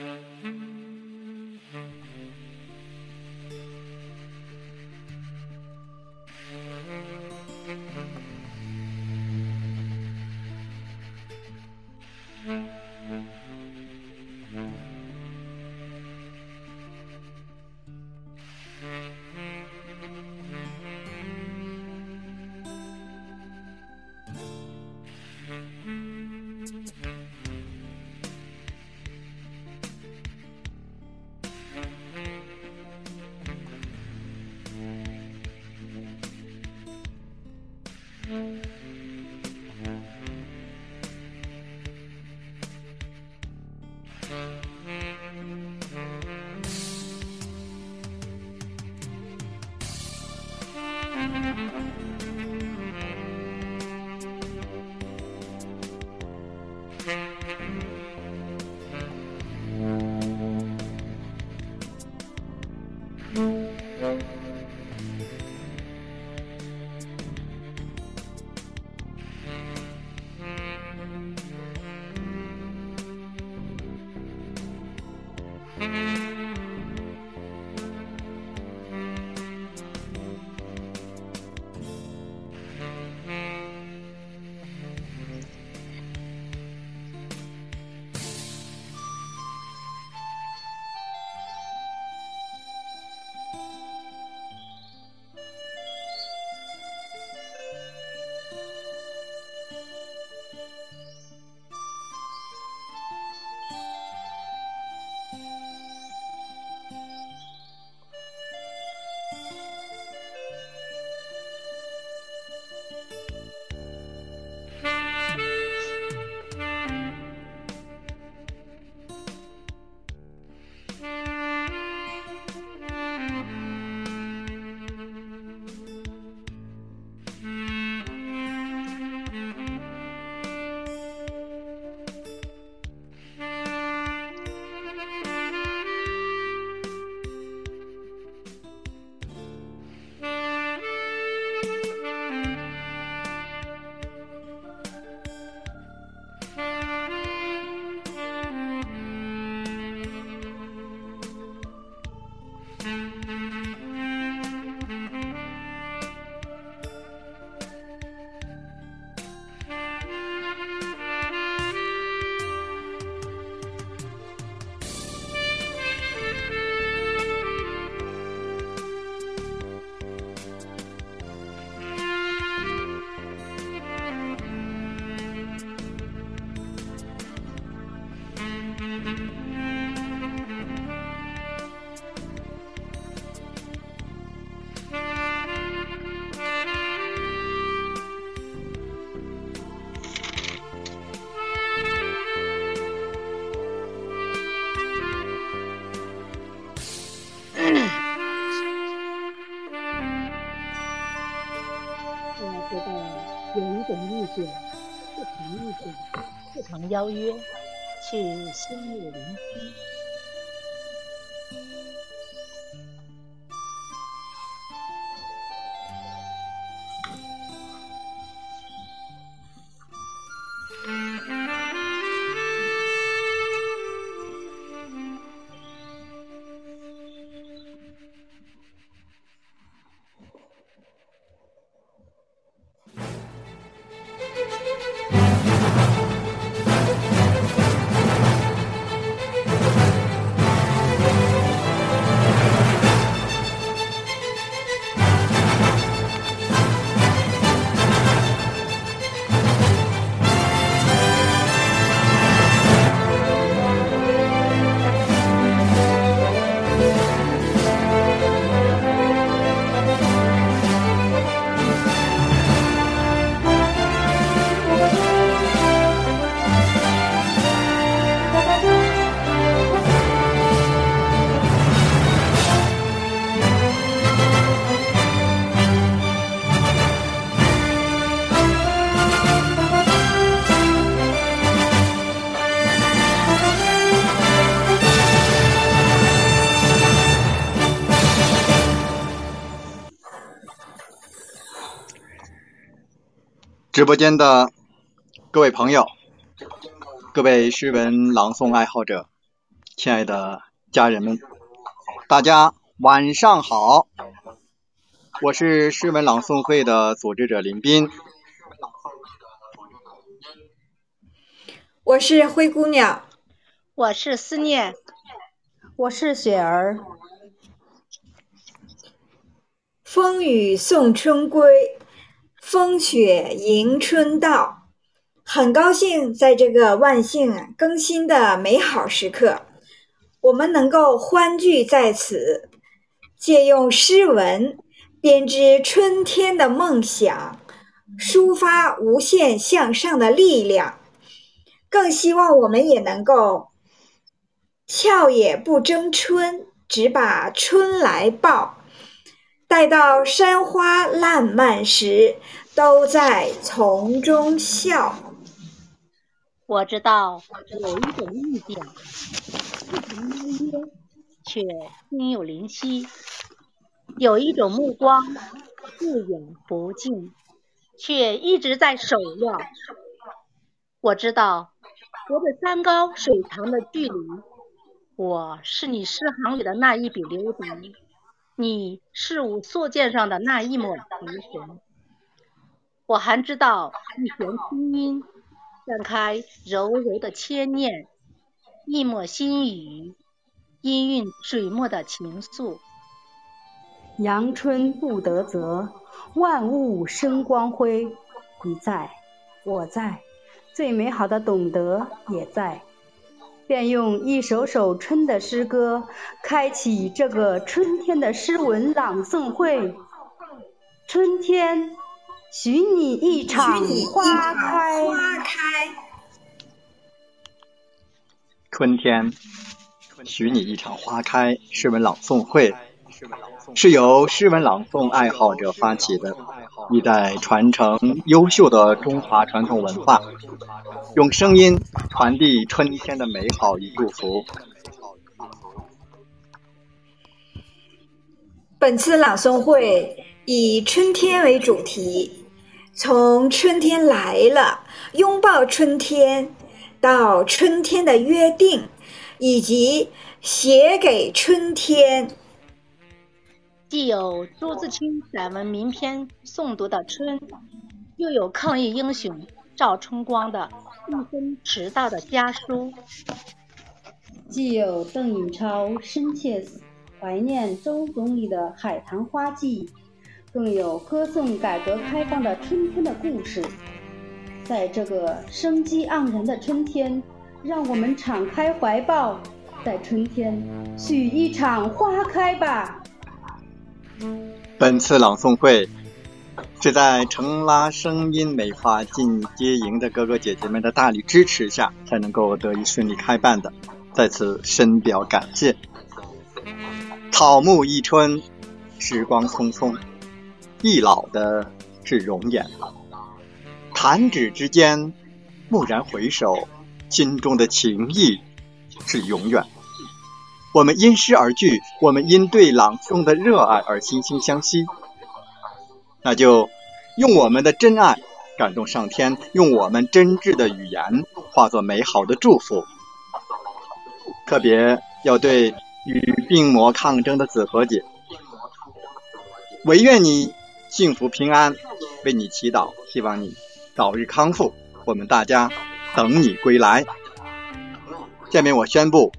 Mm-hmm. 邀约，去深直播间的各位朋友，各位诗文朗诵爱好者，亲爱的家人们，大家晚上好！我是诗文朗诵会的组织者林斌，我是灰姑娘，我是思念，我是雪儿。风雨送春归。风雪迎春到，很高兴在这个万幸更新的美好时刻，我们能够欢聚在此，借用诗文编织春天的梦想，抒发无限向上的力量。更希望我们也能够俏也不争春，只把春来报。待到山花烂漫时，都在丛中笑。我知道有一种意境，不曾邀约，却心有灵犀；有一种目光，不远不近，却一直在守望。我知道，隔着山高水长的距离，我是你诗行里的那一笔留笔。你是我素笺上的那一抹提神，我还知道一弦清音，散开柔柔的牵念；一抹心语，氤氲水墨的情愫。阳春布德泽，万物生光辉。你在，我在，最美好的懂得也在。便用一首首春的诗歌，开启这个春天的诗文朗诵会。春天，许你一场花开。春天，许你一场花开。诗文朗诵会是由诗文朗诵爱好者发起的。一代传承优秀的中华传统文化，用声音传递春天的美好与祝福。本次朗诵会以春天为主题，从春天来了，拥抱春天，到春天的约定，以及写给春天。既有朱自清散文名篇诵读的《春》，又有抗疫英雄赵春光的一生迟到的家书；既有邓颖超深切怀念周总理的《海棠花季》，更有歌颂改革开放的春天的故事。在这个生机盎然的春天，让我们敞开怀抱，在春天许一场花开吧。本次朗诵会是在成拉声音美发进阶营的哥哥姐姐们的大力支持下，才能够得以顺利开办的，在此深表感谢。草木一春，时光匆匆，易老的是容颜，弹指之间，蓦然回首，心中的情谊是永远。我们因诗而聚，我们因对朗诵的热爱而惺惺相惜。那就用我们的真爱感动上天，用我们真挚的语言化作美好的祝福。特别要对与病魔抗争的子和姐，唯愿你幸福平安，为你祈祷，希望你早日康复。我们大家等你归来。下面我宣布。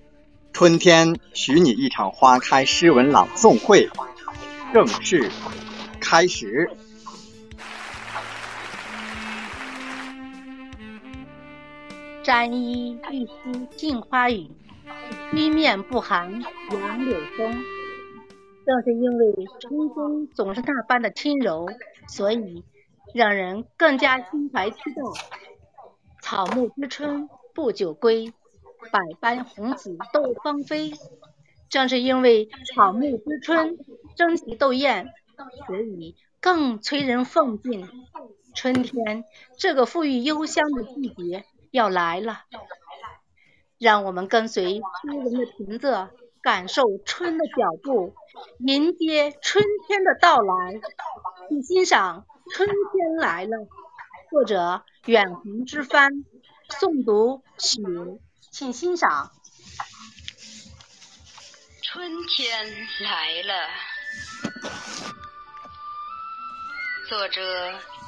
春天，许你一场花开诗文朗诵会正式开始。沾衣欲湿杏花雨，吹面不寒杨柳风。正是因为春风总是那般的轻柔，所以让人更加心怀激动。草木知春不久归。百般红紫斗芳菲，正是因为草木知春，争奇斗艳，所以更催人奋进。春天这个馥郁幽香的季节要来了，让我们跟随诗人的平仄，感受春的脚步，迎接春天的到来，去欣赏《春天来了》作者远航之帆诵读雪。请欣赏《春天来了》，作者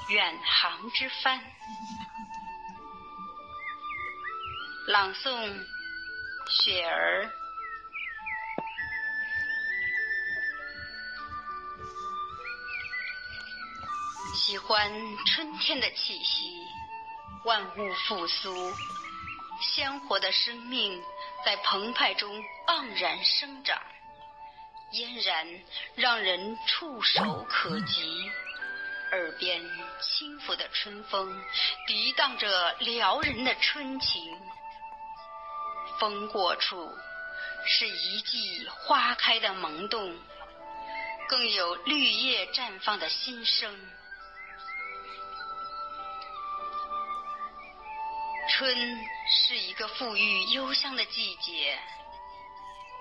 远航之帆，朗诵雪儿。喜欢春天的气息，万物复苏。鲜活的生命在澎湃中盎然生长，嫣然让人触手可及。耳边轻拂的春风，涤荡着撩人的春情。风过处，是一季花开的萌动，更有绿叶绽放的新生。春是一个馥郁幽香的季节，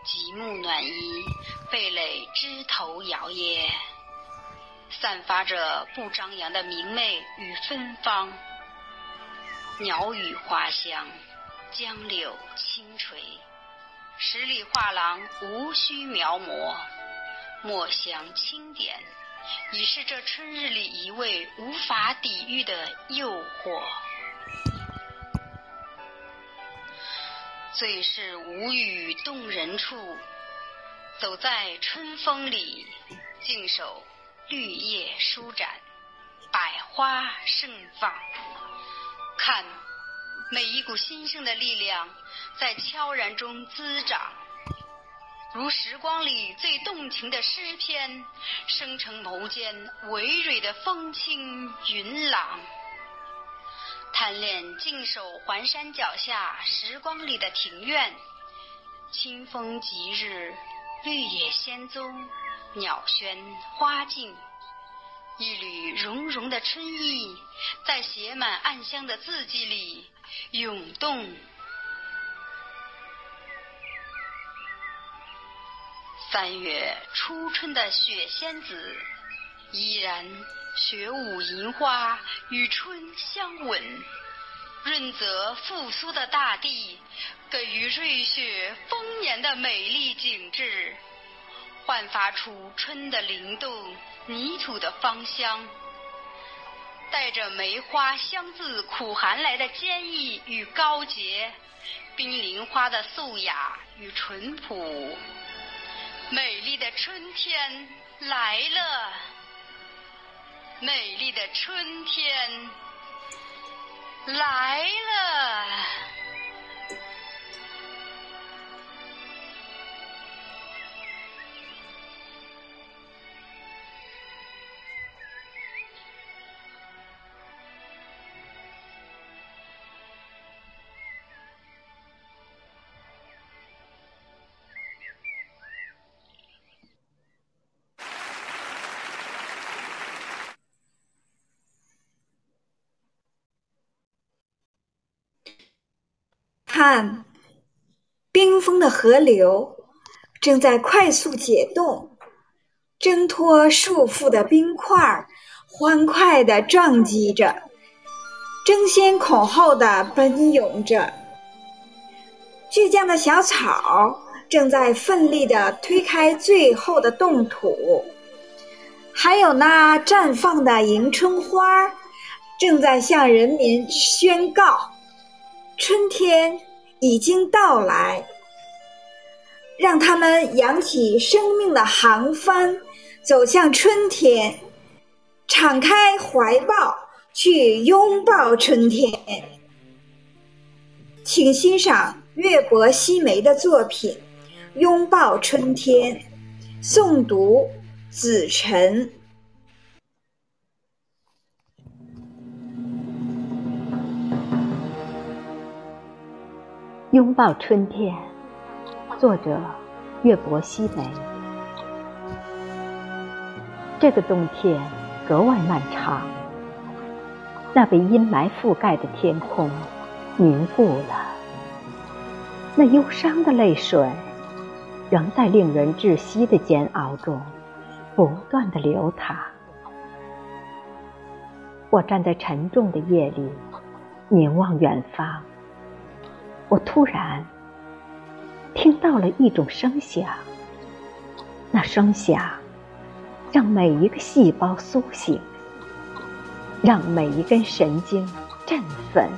极目暖意，蓓蕾枝头摇曳，散发着不张扬的明媚与芬芳。鸟语花香，江柳轻垂，十里画廊无需描摹，墨香轻点，已是这春日里一味无法抵御的诱惑。最是无语动人处，走在春风里，静守绿叶舒展，百花盛放。看，每一股新生的力量在悄然中滋长，如时光里最动情的诗篇，生成眸间葳蕤的风轻云朗。贪恋静守环山脚下时光里的庭院，清风吉日，绿野仙踪，鸟喧花静，一缕融融的春意，在写满暗香的字迹里涌动。三月初春的雪仙子，依然。雪舞银花与春相吻，润泽复苏的大地，给予瑞雪丰年的美丽景致，焕发出春的灵动，泥土的芳香，带着梅花香自苦寒来的坚毅与高洁，冰凌花的素雅与淳朴，美丽的春天来了。美丽的春天来了。看，冰封的河流正在快速解冻，挣脱束缚的冰块欢快地撞击着，争先恐后地奔涌着。倔强的小草正在奋力地推开最后的冻土，还有那绽放的迎春花正在向人民宣告：春天。已经到来，让他们扬起生命的航帆，走向春天，敞开怀抱去拥抱春天。请欣赏月博西梅的作品《拥抱春天》，诵读子晨。拥抱春天，作者月薄西梅。这个冬天格外漫长，那被阴霾覆盖的天空凝固了，那忧伤的泪水仍在令人窒息的煎熬中不断的流淌。我站在沉重的夜里，凝望远方。我突然听到了一种声响，那声响让每一个细胞苏醒，让每一根神经振奋，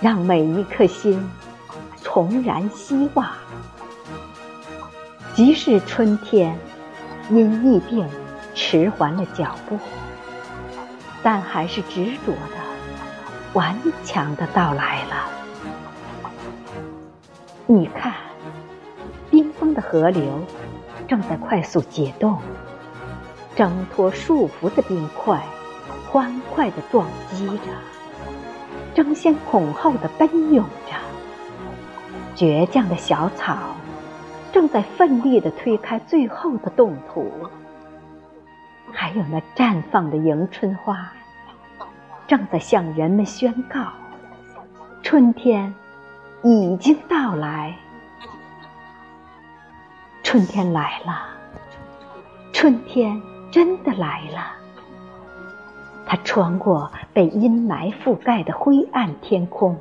让每一颗心重燃希望。即使春天因疫病迟缓了脚步，但还是执着的、顽强的到来了。你看，冰封的河流正在快速解冻，挣脱束缚的冰块，欢快地撞击着，争先恐后地奔涌着。倔强的小草，正在奋力地推开最后的冻土。还有那绽放的迎春花，正在向人们宣告：春天已经到来。春天来了，春天真的来了。它穿过被阴霾覆盖的灰暗天空，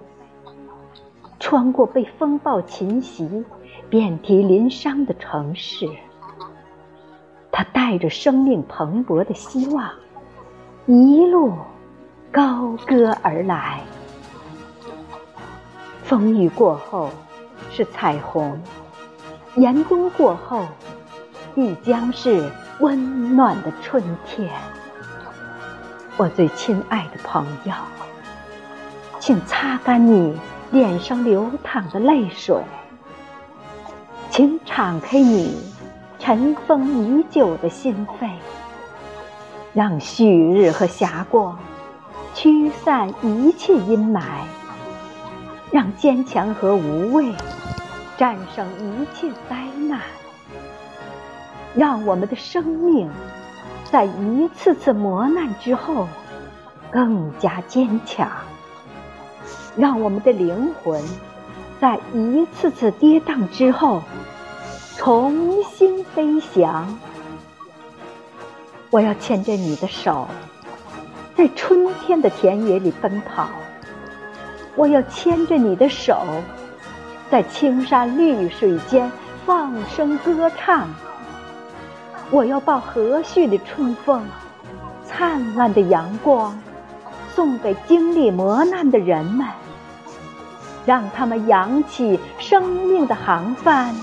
穿过被风暴侵袭、遍体鳞伤的城市。它带着生命蓬勃的希望，一路高歌而来。风雨过后是彩虹，严冬过后必将是温暖的春天。我最亲爱的朋友，请擦干你脸上流淌的泪水，请敞开你。尘封已久的心扉，让旭日和霞光驱散一切阴霾，让坚强和无畏战胜一切灾难，让我们的生命在一次次磨难之后更加坚强，让我们的灵魂在一次次跌宕之后。重新飞翔，我要牵着你的手，在春天的田野里奔跑。我要牵着你的手，在青山绿水间放声歌唱。我要把和煦的春风、灿烂的阳光，送给经历磨难的人们，让他们扬起生命的航帆。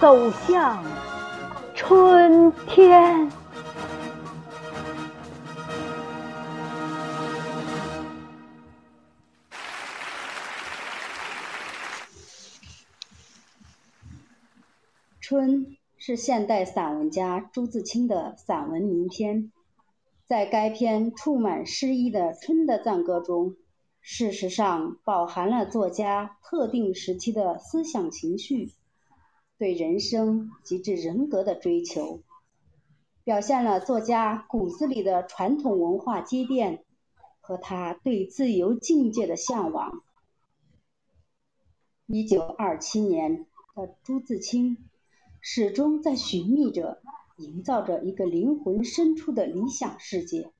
走向春天。春是现代散文家朱自清的散文名篇，在该篇充满诗意的《春的赞歌》中，事实上饱含了作家特定时期的思想情绪。对人生及至人格的追求，表现了作家骨子里的传统文化积淀和他对自由境界的向往。一九二七年的朱自清，始终在寻觅着、营造着一个灵魂深处的理想世界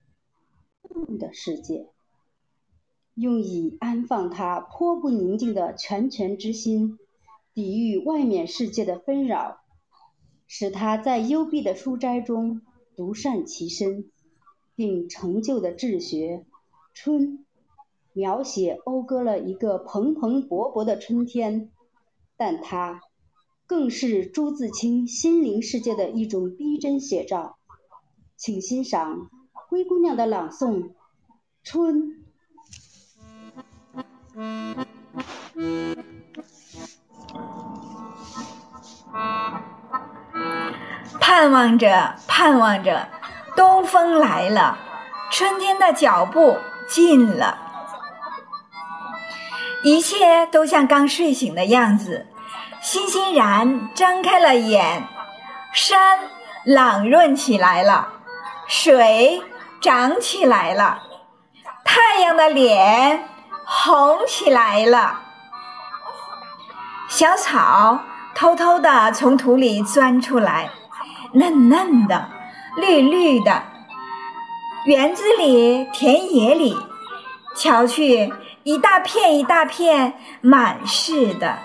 ——梦的世界，用以安放他颇不宁静的拳拳之心。抵御外面世界的纷扰，使他在幽闭的书斋中独善其身，并成就的治学《春》，描写讴歌了一个蓬蓬勃勃的春天。但它更是朱自清心灵世界的一种逼真写照。请欣赏灰姑娘的朗诵《春》。盼望着，盼望着，东风来了，春天的脚步近了，一切都像刚睡醒的样子，欣欣然张开了眼。山朗润起来了，水涨起来了，太阳的脸红起来了，小草偷偷地从土里钻出来。嫩嫩的，绿绿的，园子里、田野里，瞧去，一大片一大片，满是的。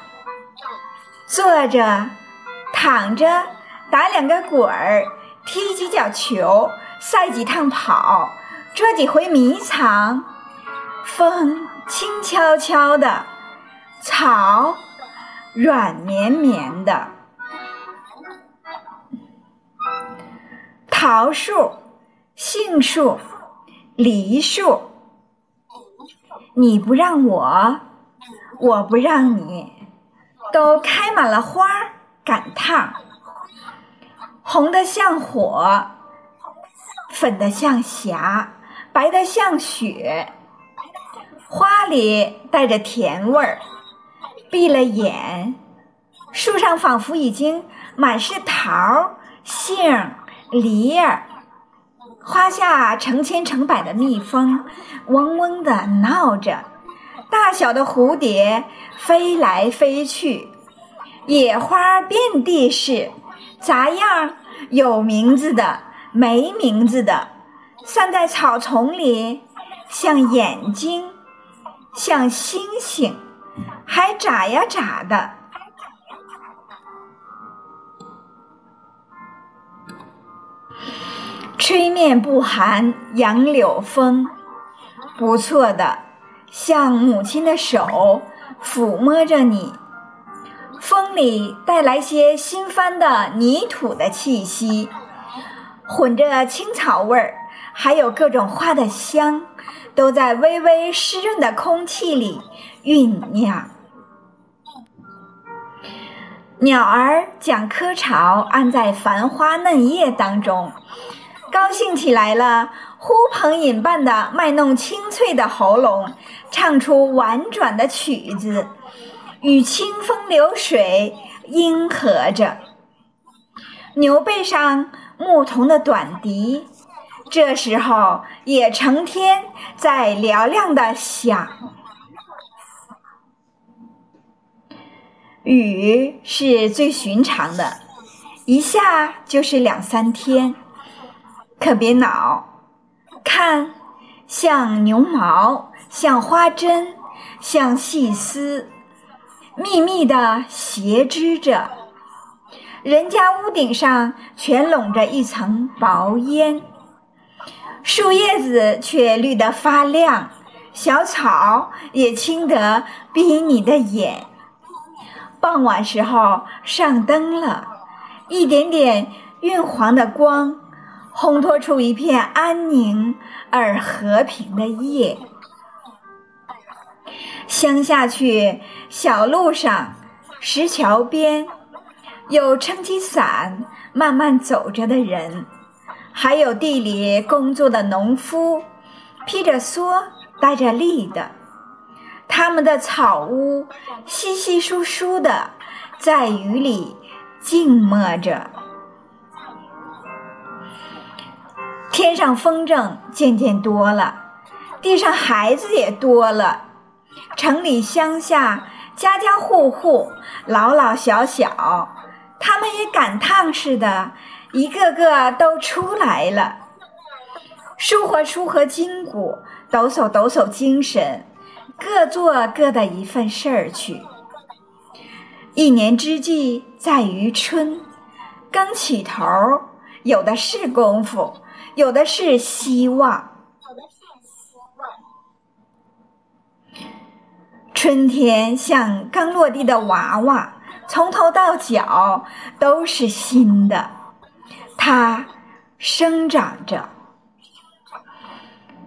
坐着，躺着，打两个滚儿，踢几脚球，赛几趟跑，捉几回迷藏。风轻悄悄的，草软绵绵的。桃树、杏树、梨树，你不让我，我不让你，都开满了花儿，赶趟，红的像火，粉的像霞，白的像雪。花里带着甜味儿，闭了眼，树上仿佛已经满是桃、杏、梨儿。花下成千成百的蜜蜂，嗡嗡地闹着；大小的蝴蝶飞来飞去，野花遍地是，杂样有名字的，没名字的，散在草丛里，像眼睛。像星星，还眨呀眨的。吹面不寒杨柳风，不错的，像母亲的手抚摸着你。风里带来些新翻的泥土的气息，混着青草味儿，还有各种花的香。都在微微湿润的空气里酝酿。鸟儿将窠巢安在繁花嫩叶当中，高兴起来了，呼朋引伴的卖弄清脆的喉咙，唱出婉转的曲子，与清风流水应和着。牛背上牧童的短笛。这时候也成天在嘹亮的响。雨是最寻常的，一下就是两三天，可别恼。看，像牛毛，像花针，像细丝，密密的斜织着。人家屋顶上全笼着一层薄烟。树叶子却绿得发亮，小草也青得逼你的眼。傍晚时候上灯了，一点点晕黄的光，烘托出一片安宁而和平的夜。乡下去，小路上，石桥边，有撑起伞慢慢走着的人。还有地里工作的农夫，披着蓑，戴着笠的，他们的草屋稀稀疏疏的，在雨里静默着。天上风筝渐渐多了，地上孩子也多了，城里乡下，家家户户，老老小小，他们也赶趟似的。一个个都出来了，舒活舒活筋骨，抖擞抖擞精神，各做各的一份事儿去。一年之计在于春，刚起头，有的是功夫，有的是希望。春天像刚落地的娃娃，从头到脚都是新的。它生长着，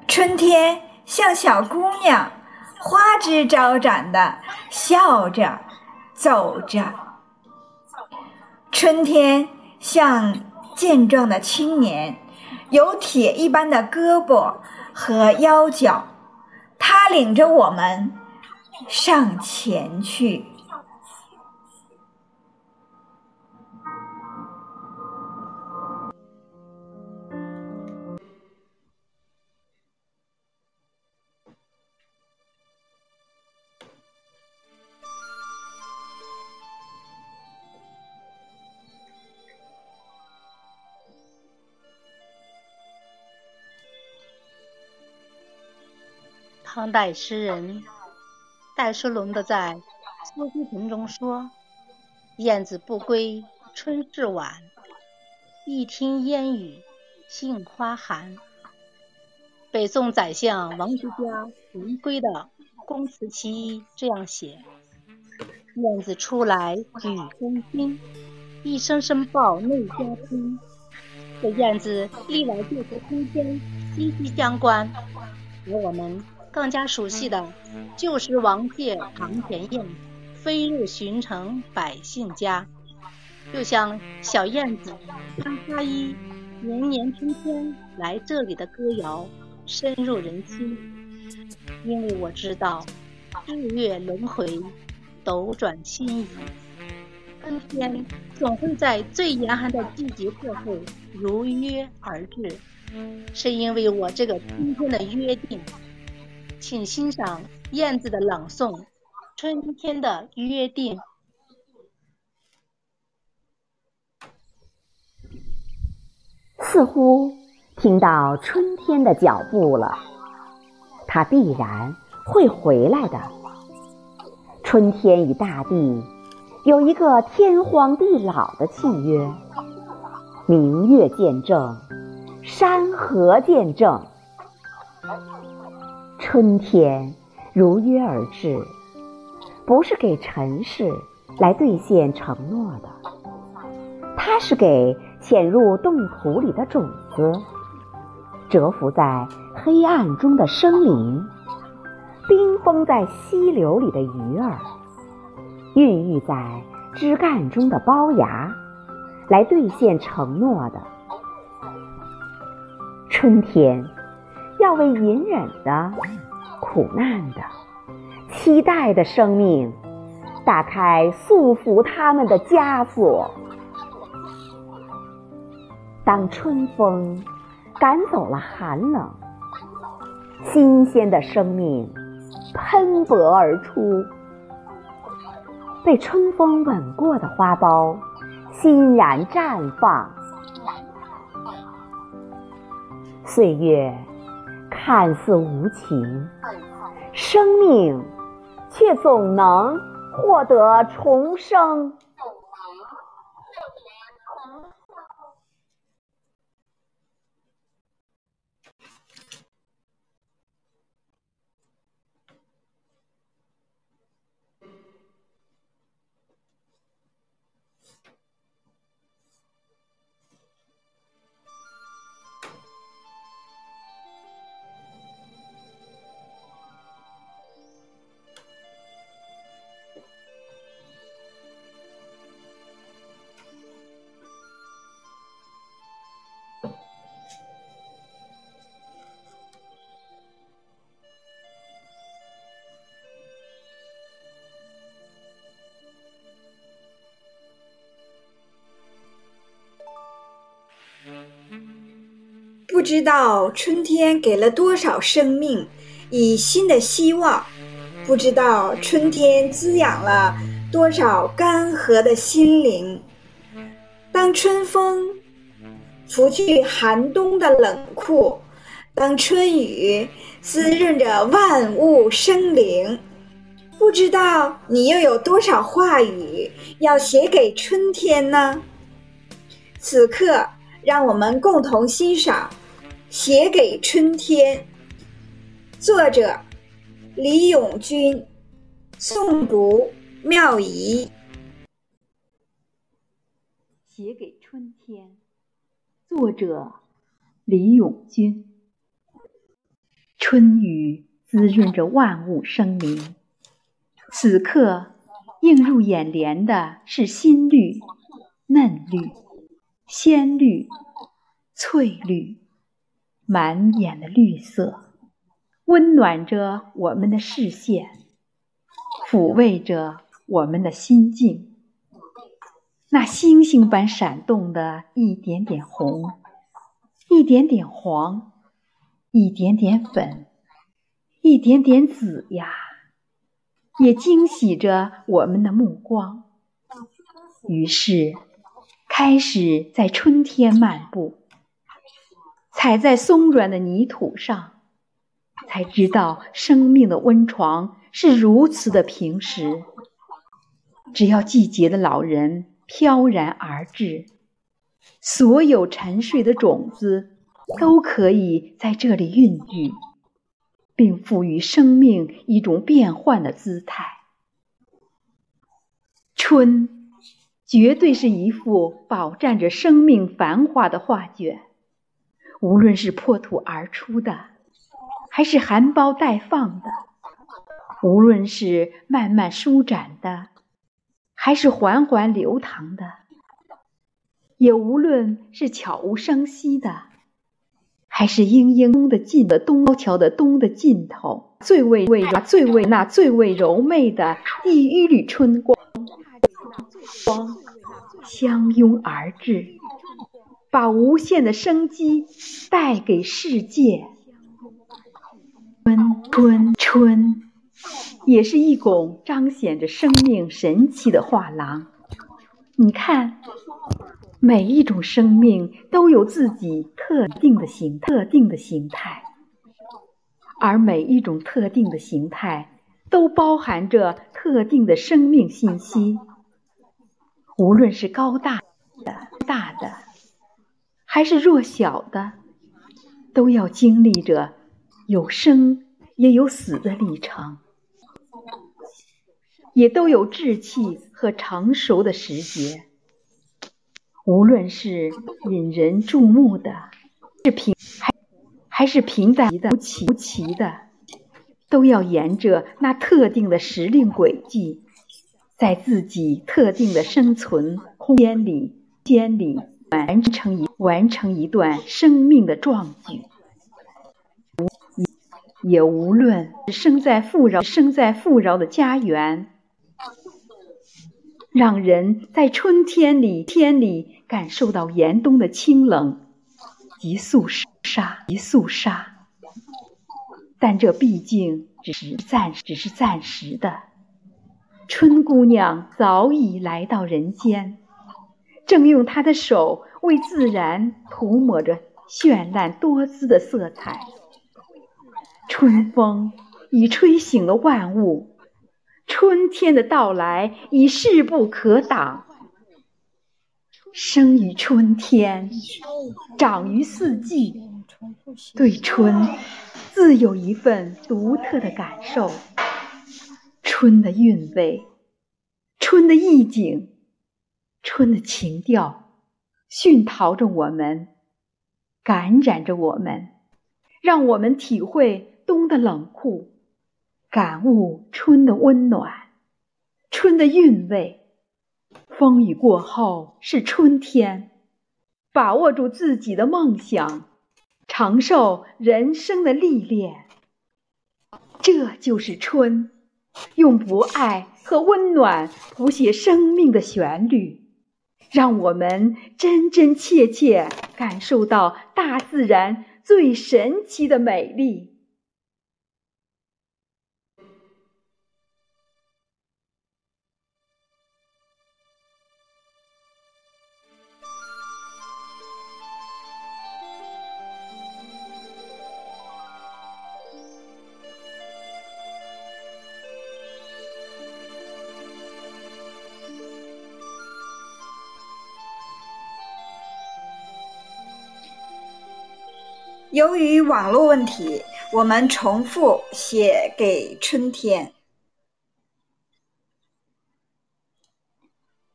春天像小姑娘，花枝招展的笑着走着。春天像健壮的青年，有铁一般的胳膊和腰脚，他领着我们上前去。当代诗人戴叔龙的在《秋鸡亭》中说：“燕子不归春事晚，一听烟雨杏花寒。”北宋宰相王居家临归的宫词其一这样写：“燕子出来雨纷纷，一声声报内家亲。”这燕子历来就和春天息息相关，而我们。更加熟悉的，就是王谢堂前燕，飞入寻城百姓家。就像小燕子，穿花衣，年年春天来这里的歌谣深入人心，因为我知道日月轮回，斗转星移，春天总会在最严寒的季节过后如约而至，是因为我这个春天的约定。请欣赏燕子的朗诵，《春天的约定》。似乎听到春天的脚步了，它必然会回来的。春天与大地有一个天荒地老的契约，明月见证，山河见证，春天如约而至，不是给尘世来兑现承诺的，它是给。潜入冻土里的种子，蛰伏在黑暗中的生灵，冰封在溪流里的鱼儿，孕育在枝干中的苞芽，来兑现承诺的。春天要为隐忍的、苦难的、期待的生命打开束缚他们的枷锁。当春风赶走了寒冷，新鲜的生命喷薄而出。被春风吻过的花苞欣然绽放。岁月看似无情，生命却总能获得重生。不知道春天给了多少生命以新的希望，不知道春天滋养了多少干涸的心灵。当春风拂去寒冬的冷酷，当春雨滋润着万物生灵，不知道你又有多少话语要写给春天呢？此刻，让我们共同欣赏。写给春天，作者李永军，诵读妙仪。写给春天，作者李永军。春雨滋润着万物生灵，此刻映入眼帘的是新绿、嫩绿、鲜绿、翠绿。满眼的绿色，温暖着我们的视线，抚慰着我们的心境。那星星般闪动的一点点红，一点点黄，一点点粉，一点点紫呀，也惊喜着我们的目光。于是，开始在春天漫步。踩在松软的泥土上，才知道生命的温床是如此的平实。只要季节的老人飘然而至，所有沉睡的种子都可以在这里孕育，并赋予生命一种变幻的姿态。春，绝对是一幅饱蘸着生命繁华的画卷。无论是破土而出的，还是含苞待放的；无论是慢慢舒展的，还是缓缓流淌的，也无论是悄无声息的，还是嘤嘤冬的尽的东高桥的东的尽头，最为为最为那最为柔媚的第一缕春光，光相拥而至，把无限的生机带给世界。春春春，也是一拱彰显着生命神奇的画廊。你看，每一种生命都有自己特定的形特定的形态，而每一种特定的形态都包含着特定的生命信息。无论是高大的、大的，还是弱小的，都要经历着。有生也有死的历程，也都有稚气和成熟的时节。无论是引人注目的，是平还还是平淡的、无奇无奇的，都要沿着那特定的时令轨迹，在自己特定的生存空间里、间里完成一完成一段生命的壮举。也无论生在富饶生在富饶的家园，让人在春天里天里感受到严冬的清冷及肃杀及肃杀，但这毕竟只是暂只是暂时的。春姑娘早已来到人间，正用他的手为自然涂抹着绚烂多姿的色彩。春风已吹醒了万物，春天的到来已势不可挡。生于春天，长于四季，对春自有一份独特的感受。春的韵味，春的意境，春的情调，熏陶着我们，感染着我们，让我们体会。冬的冷酷，感悟春的温暖，春的韵味。风雨过后是春天，把握住自己的梦想，承受人生的历练。这就是春，用不爱和温暖谱写生命的旋律，让我们真真切切感受到大自然最神奇的美丽。由于网络问题，我们重复写给春天。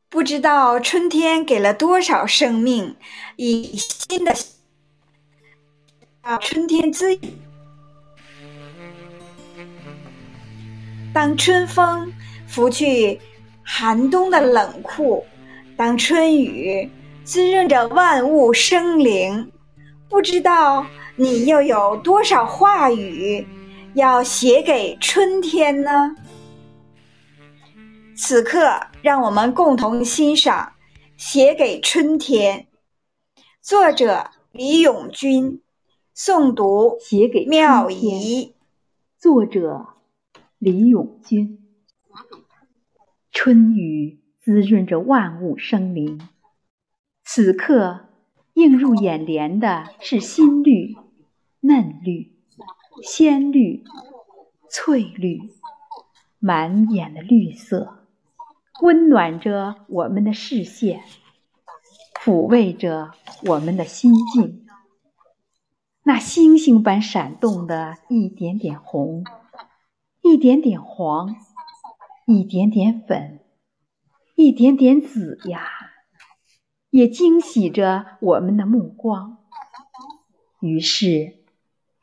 不知道春天给了多少生命以新的啊春天滋养。当春风拂去寒冬的冷酷，当春雨滋润着万物生灵，不知道。你又有多少话语要写给春天呢？此刻，让我们共同欣赏《写给春天》，作者李永军，诵读写给妙仪，作者李永军。春雨滋润着万物生灵，此刻映入眼帘的是新绿。嫩绿、鲜绿、翠绿，满眼的绿色，温暖着我们的视线，抚慰着我们的心境。那星星般闪动的一点点红，一点点黄，一点点粉，一点点紫呀，也惊喜着我们的目光。于是。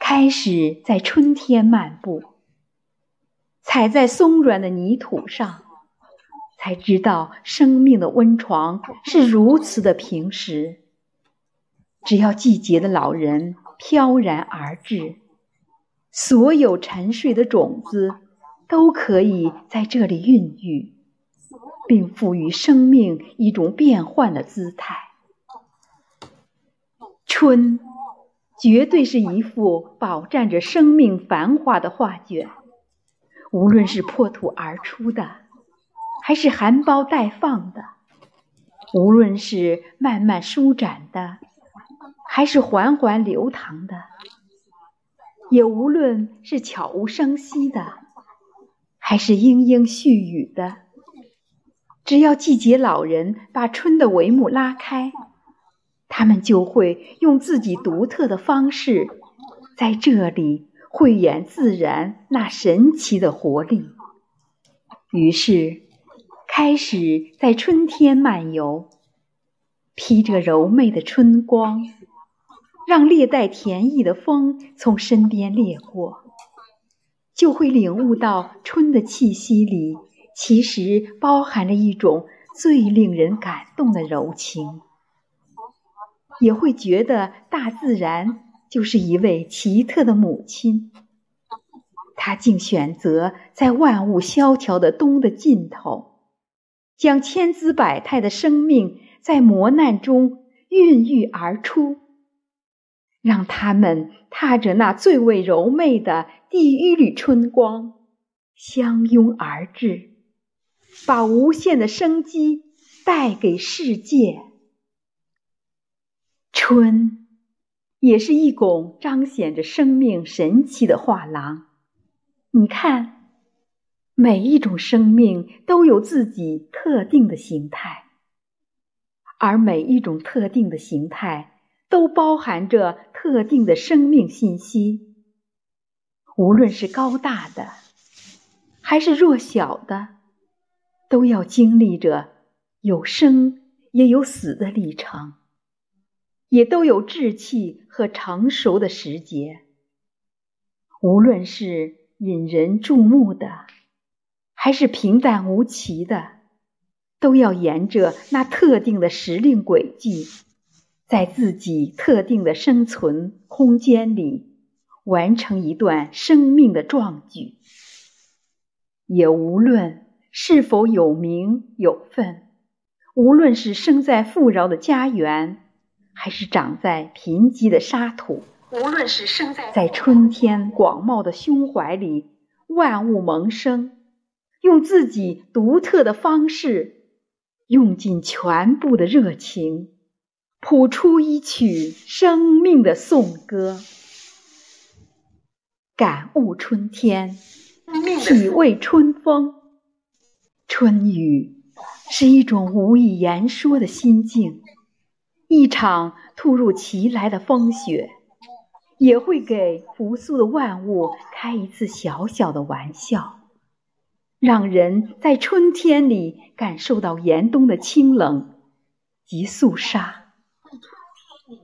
开始在春天漫步，踩在松软的泥土上，才知道生命的温床是如此的平实。只要季节的老人飘然而至，所有沉睡的种子都可以在这里孕育，并赋予生命一种变幻的姿态。春，绝对是一幅饱蘸着生命繁华的画卷。无论是破土而出的，还是含苞待放的；无论是慢慢舒展的。还是缓缓流淌的，也无论是悄无声息的，还是莺莺絮语的，只要季节老人把春的帷幕拉开，他们就会用自己独特的方式，在这里汇演自然那神奇的活力。于是，开始在春天漫游，披着柔媚的春光。让略带甜意的风从身边掠过，就会领悟到春的气息里其实包含着一种最令人感动的柔情，也会觉得大自然就是一位奇特的母亲，她竟选择在万物萧条的冬的尽头，将千姿百态的生命在磨难中孕育而出。让他们踏着那最为柔媚的第一缕春光，相拥而至，把无限的生机带给世界。春，也是一拱彰显着生命神奇的画廊。你看，每一种生命都有自己特定的形态，而每一种特定的形态。都包含着特定的生命信息，无论是高大的，还是弱小的，都要经历着有生也有死的历程，也都有稚气和成熟的时节。无论是引人注目的，还是平淡无奇的，都要沿着那特定的时令轨迹。在自己特定的生存空间里，完成一段生命的壮举，也无论是否有名有份，无论是生在富饶的家园，还是长在贫瘠的沙土，无论是生在在春天广袤的胸怀里，万物萌生，用自己独特的方式，用尽全部的热情。谱出一曲生命的颂歌，感悟春天，体味春风。春雨是一种无以言说的心境，一场突如其来的风雪，也会给朴素的万物开一次小小的玩笑，让人在春天里感受到严冬的清冷及肃杀。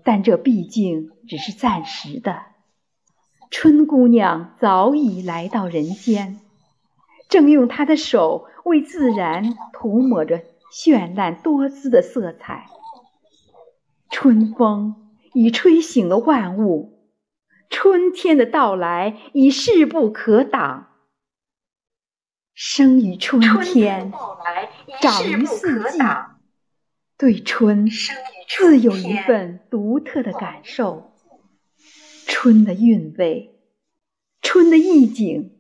但这毕竟只是暂时的。春姑娘早已来到人间，正用她的手为自然涂抹着绚烂多姿的色彩。春风已吹醒了万物，春天的到来已势不可挡。生于春天，长于四季，对春。自有一份独特的感受，春的韵味，春的意境，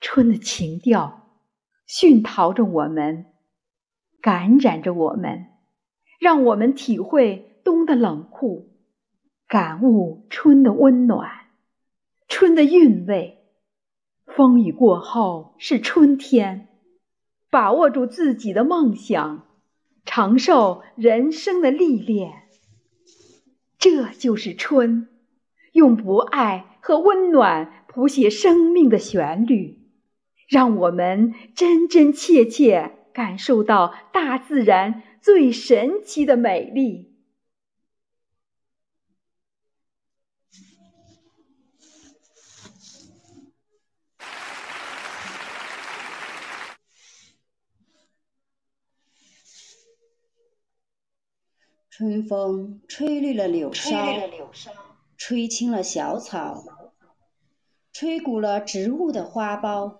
春的情调，熏陶着我们，感染着我们，让我们体会冬的冷酷，感悟春的温暖，春的韵味。风雨过后是春天，把握住自己的梦想。承受人生的历练，这就是春，用博爱和温暖谱写生命的旋律，让我们真真切切感受到大自然最神奇的美丽。春风吹绿了柳梢，吹青了小草，吹鼓了植物的花苞，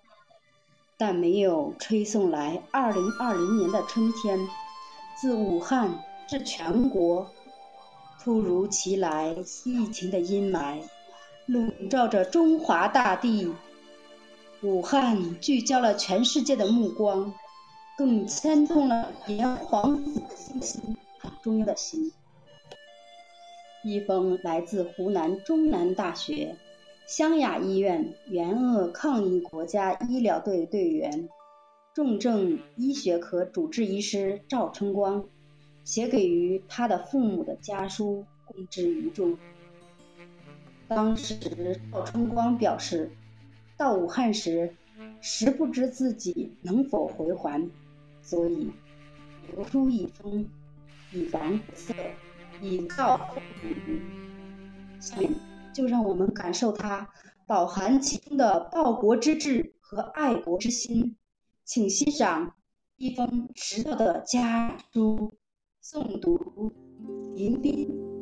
但没有吹送来二零二零年的春天。自武汉至全国，突如其来疫情的阴霾笼罩着中华大地。武汉聚焦了全世界的目光，更牵动了炎黄子孙心。中的心。一封来自湖南中南大学湘雅医院援鄂抗疫国家医疗队队员、重症医学科主治医师赵春光写给于他的父母的家书，公之于众。当时赵春光表示，到武汉时，实不知自己能否回还，所以留书一封。以防不测，以造后余。下面就让我们感受它饱含其中的报国之志和爱国之心。请欣赏一封迟到的家书，诵读迎宾。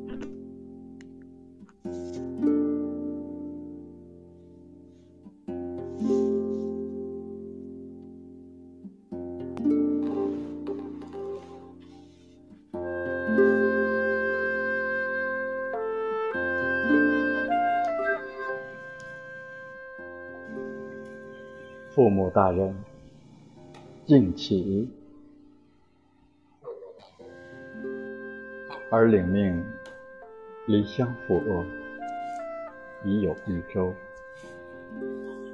父母大人，敬起。儿领命离乡赴鄂，已有一周。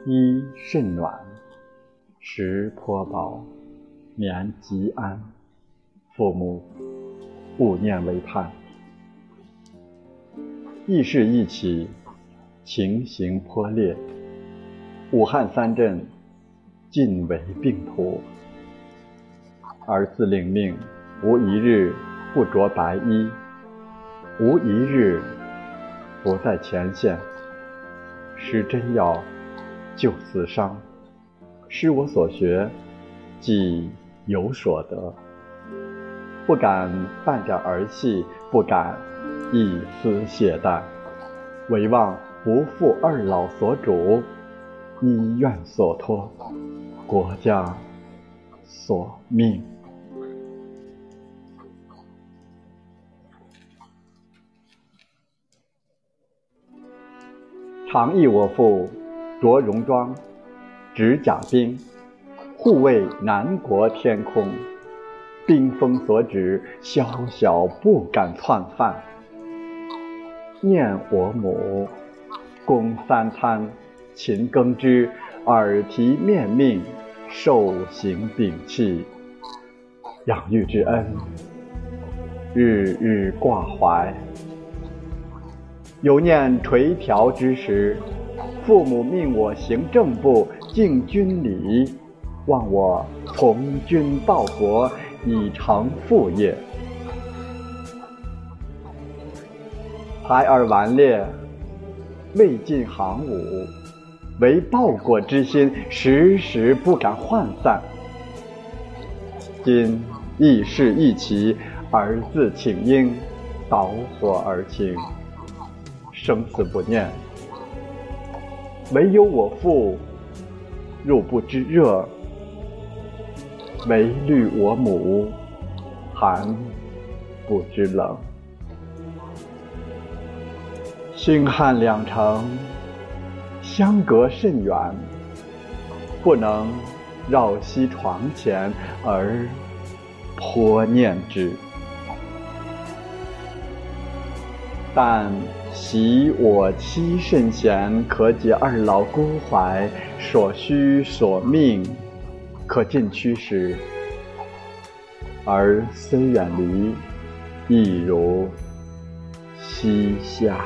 衣甚暖，食颇饱，眠极安。父母勿念为盼。疫事一起，情形颇烈。武汉三镇。尽为病途，儿自领命，无一日不着白衣，无一日不在前线，施针药，救死伤，施我所学，即有所得，不敢半点儿戏，不敢一丝懈怠，唯望不负二老所嘱，医院所托。国家所命，常忆我父着戎装，执甲兵，护卫南国天空。兵锋所指，宵小不敢窜犯。念我母，供三餐，勤耕织，耳提面命。受刑摒弃，养育之恩，日日挂怀。犹念垂髫之时，父母命我行正步，敬军礼，望我从军报国，以成父业。孩儿顽劣，未尽行伍。唯报国之心，时时不敢涣散。今异事一起，儿自请缨，导火而行，生死不念。唯有我父，入不知热；唯虑我母，寒不知冷。星汉两城。相隔甚远，不能绕膝床前而颇念之。但喜我妻甚贤，可解二老孤怀，所需所命，可尽驱使。而虽远离，亦如膝下。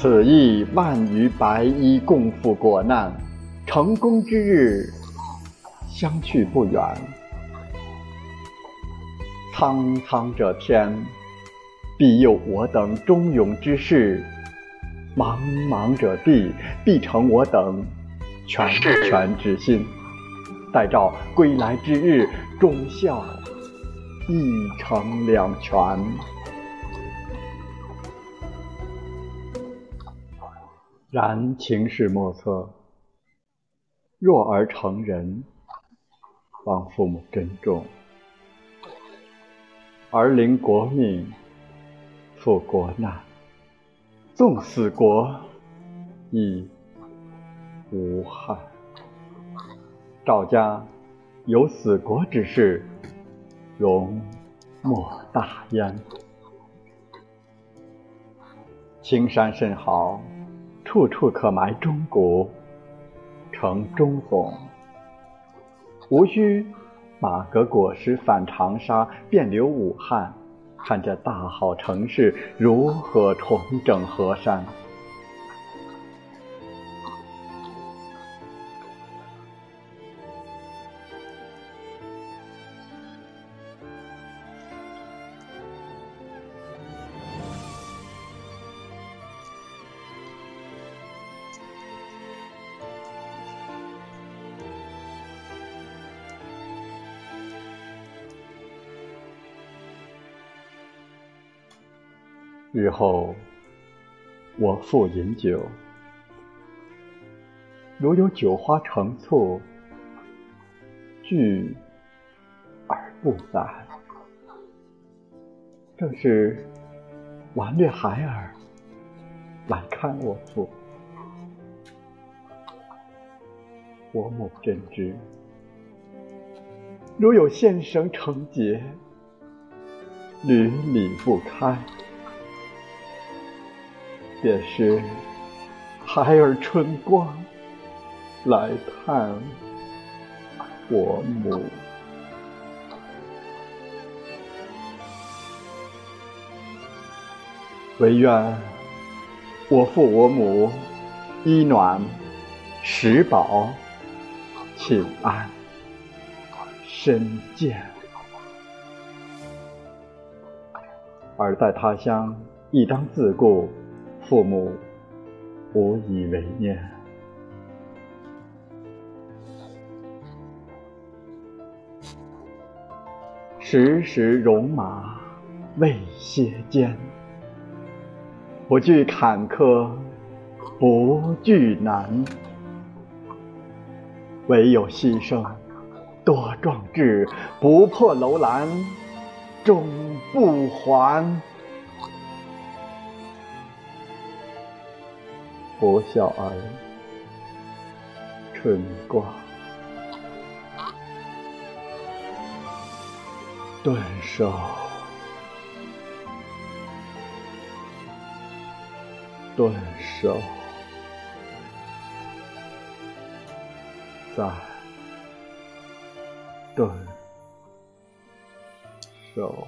此役万余白衣共赴国难，成功之日相去不远。苍苍者天，必佑我等忠勇之士；茫茫者地，必成我等全全之心。待照归来之日，忠孝一成两全。然情势莫测，若而成人，望父母珍重。儿临国命，赴国难，纵死国亦无憾。赵家有死国之事，容莫大焉。青山甚好，处处可埋忠骨，成忠宗。无需。马革裹尸返长沙，便留武汉，看这大好城市如何重整河山。日后我复饮酒，如有酒花成簇，聚而不散。正是顽劣孩儿来看我父，我母真知，如有先生成节，屡礼不开。便是孩儿春光来探我母，唯愿我父我母衣暖食饱寝安身健，儿在他乡亦当自顾。父母无以为念，时时戎马未歇肩，不惧坎坷不惧难，唯有牺牲多壮志，不破楼兰终不还。活小儿春光断手断手再断手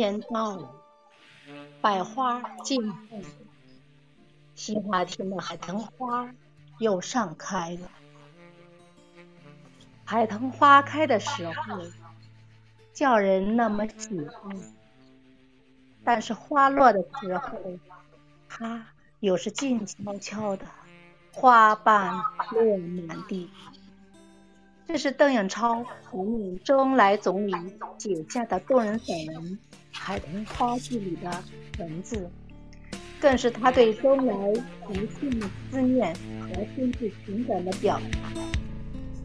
天到了，百花竞放，西华亭的海棠花又盛开了。海棠花开的时候，叫人那么喜欢；但是花落的时候，它又是静悄悄的。花瓣落满地，这是邓颖超回应周恩来总理写下的动人散文《海棠花记》里的文字。更是他对周恩来无限的思念和深挚情感的表达。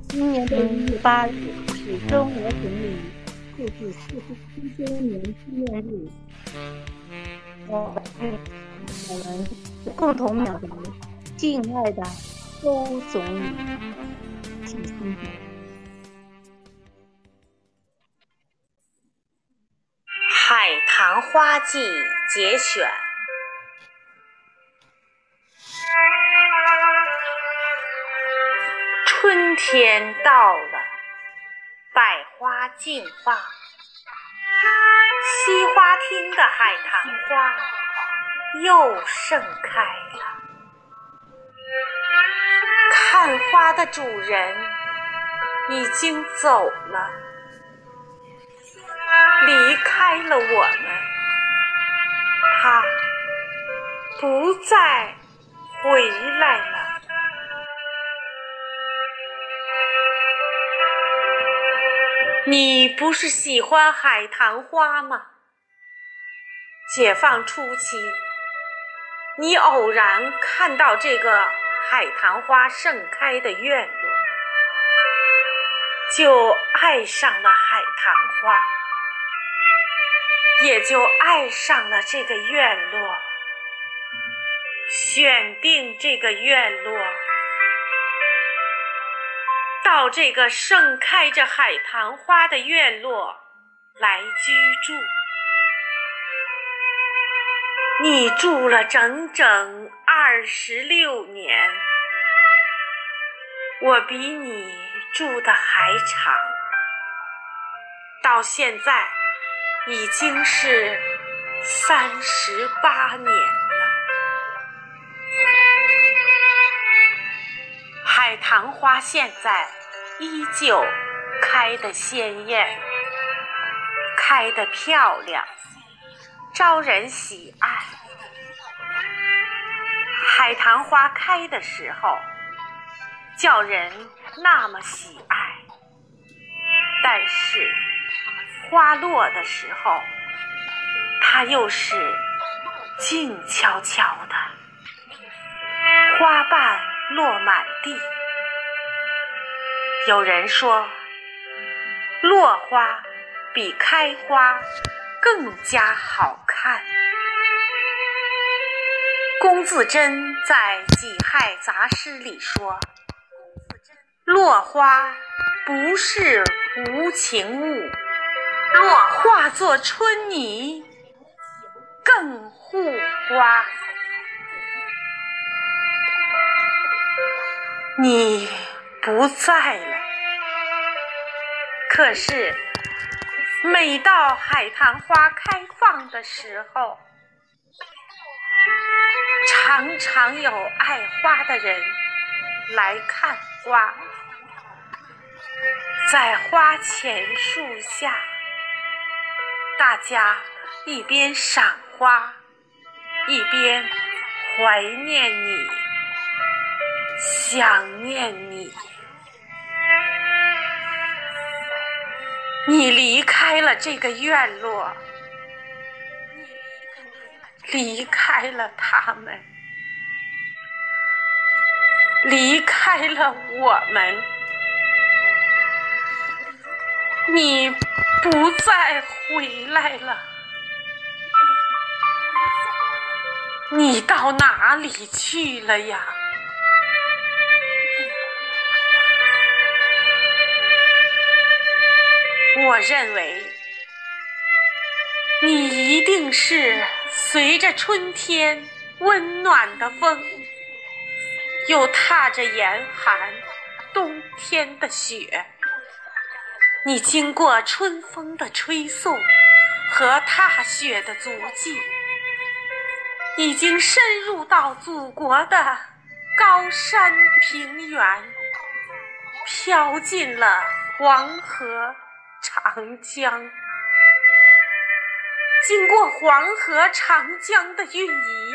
今年的一月八日是周来总理逝世四十七周年纪念日，我们共同表达敬爱的周总理致心感。《花季》节选。春天到了，百花竞放，西花厅的海棠花又盛开了。看花的主人已经走了，离开了我们，不再回来了。你不是喜欢海棠花吗？解放初期，你偶然看到这个海棠花盛开的院落，就爱上了海棠花，也就爱上了这个院落，选定这个院落。到这个盛开着海棠花的院落来居住，你住了整整二十六年，我比你住的还长，到现在已经是三十八年海棠花现在。依旧开得鲜艳，开得漂亮，招人喜爱。海棠花开的时候，叫人那么喜爱；但是花落的时候，它又是静悄悄的，花瓣落满地。有人说，落花比开花更加好看。龚自珍在《己亥杂诗》里说：“落花不是无情物，落化作春泥更护花。”你。不在了。可是，每到海棠花开放的时候，常常有爱花的人来看花，在花前树下，大家一边赏花，一边怀念你，想念你。你离开了这个院落，离开了他们，离开了我们，你不再回来了，你到哪里去了呀？我认为，你一定是随着春天温暖的风，又踏着严寒冬天的雪。你经过春风的吹送和踏雪的足迹，已经深入到祖国的高山平原，飘进了黄河。长江，经过黄河、长江的运移，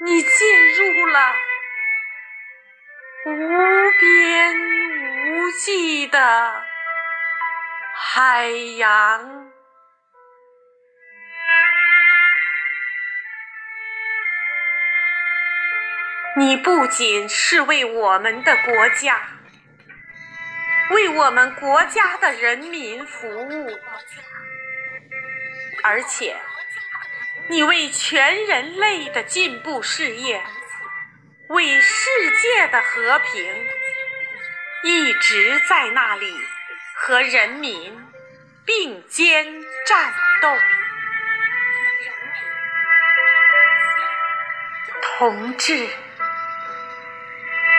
你进入了无边无际的海洋。你不仅是为我们的国家，为我们国家的人民服务，而且你为全人类的进步事业，为世界的和平，一直在那里和人民并肩战斗。同志、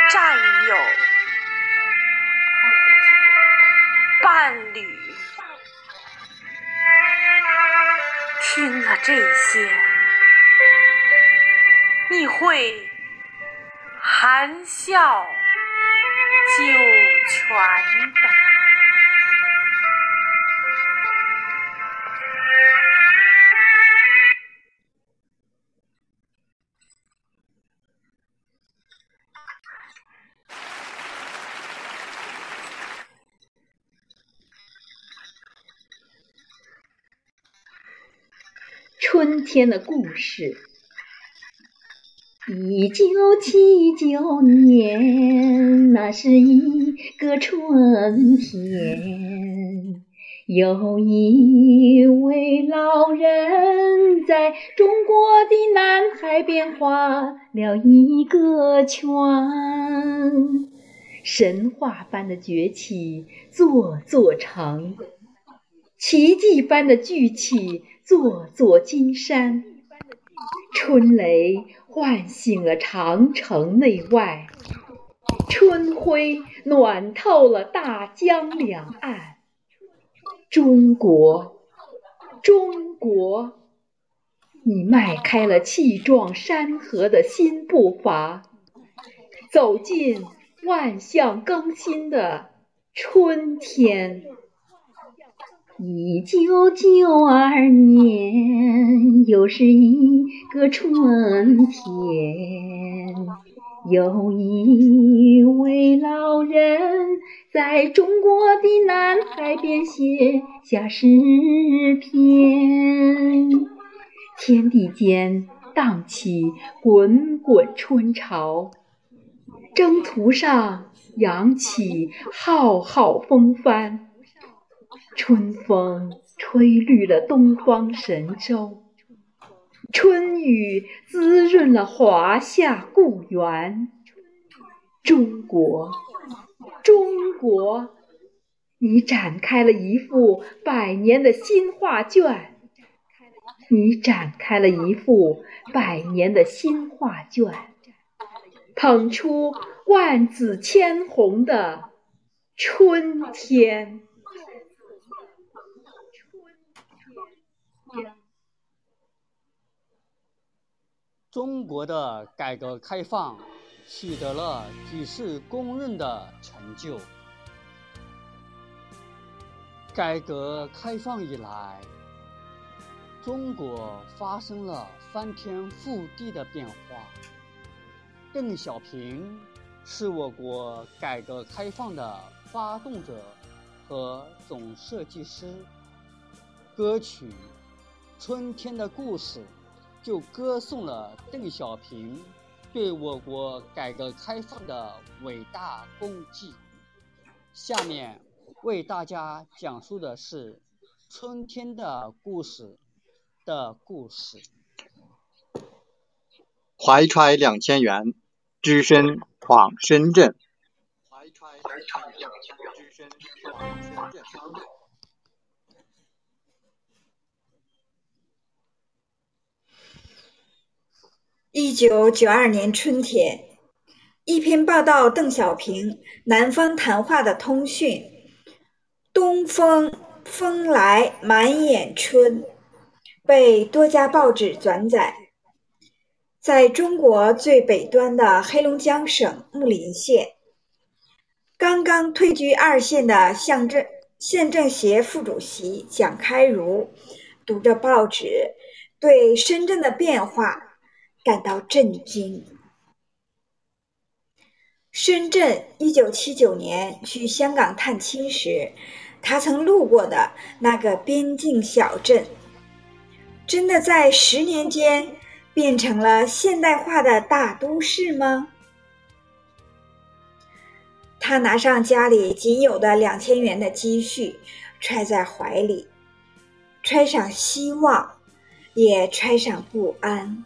战友、伴侣，听了这些，你会含笑九泉的。天的故事。一九七九年，那是一个春天，有一位老人在中国的南海边画了一个圈。神话般的崛起，座座城；奇迹般的聚起。座座金山，春雷唤醒了长城内外，春晖暖透了大江两岸。中国，中国，你迈开了气壮山河的新步伐，走进万象更新的春天。一九九二年，又是一个春天，有一位老人在中国的南海边写下诗篇。天地间荡起滚滚春潮，征途上扬起浩浩风帆。春风吹绿了东方神州，春雨滋润了华夏故园。中国，中国，你展开了一幅百年的新画卷，你展开了一幅百年的新画卷，捧出万紫千红的春天。中国的改革开放取得了举世公认的成就。改革开放以来，中国发生了翻天覆地的变化。邓小平是我国改革开放的发动者和总设计师。歌曲《春天的故事》。就歌颂了邓小平对我国改革开放的伟大功绩。下面为大家讲述的是《春天的故事》的故事。怀揣两千元，只身闯深圳。怀揣两千元，只身闯深圳。一九九二年春天，一篇报道邓小平南方谈话的通讯：“东风风来满眼春”，被多家报纸转载。在中国最北端的黑龙江省木林县，刚刚退居二线的乡镇县政协副主席蒋开如读着报纸，对深圳的变化。感到震惊。深圳一九七九年去香港探亲时，他曾路过的那个边境小镇，真的在十年间变成了现代化的大都市吗？他拿上家里仅有的两千元的积蓄，揣在怀里，揣上希望，也揣上不安。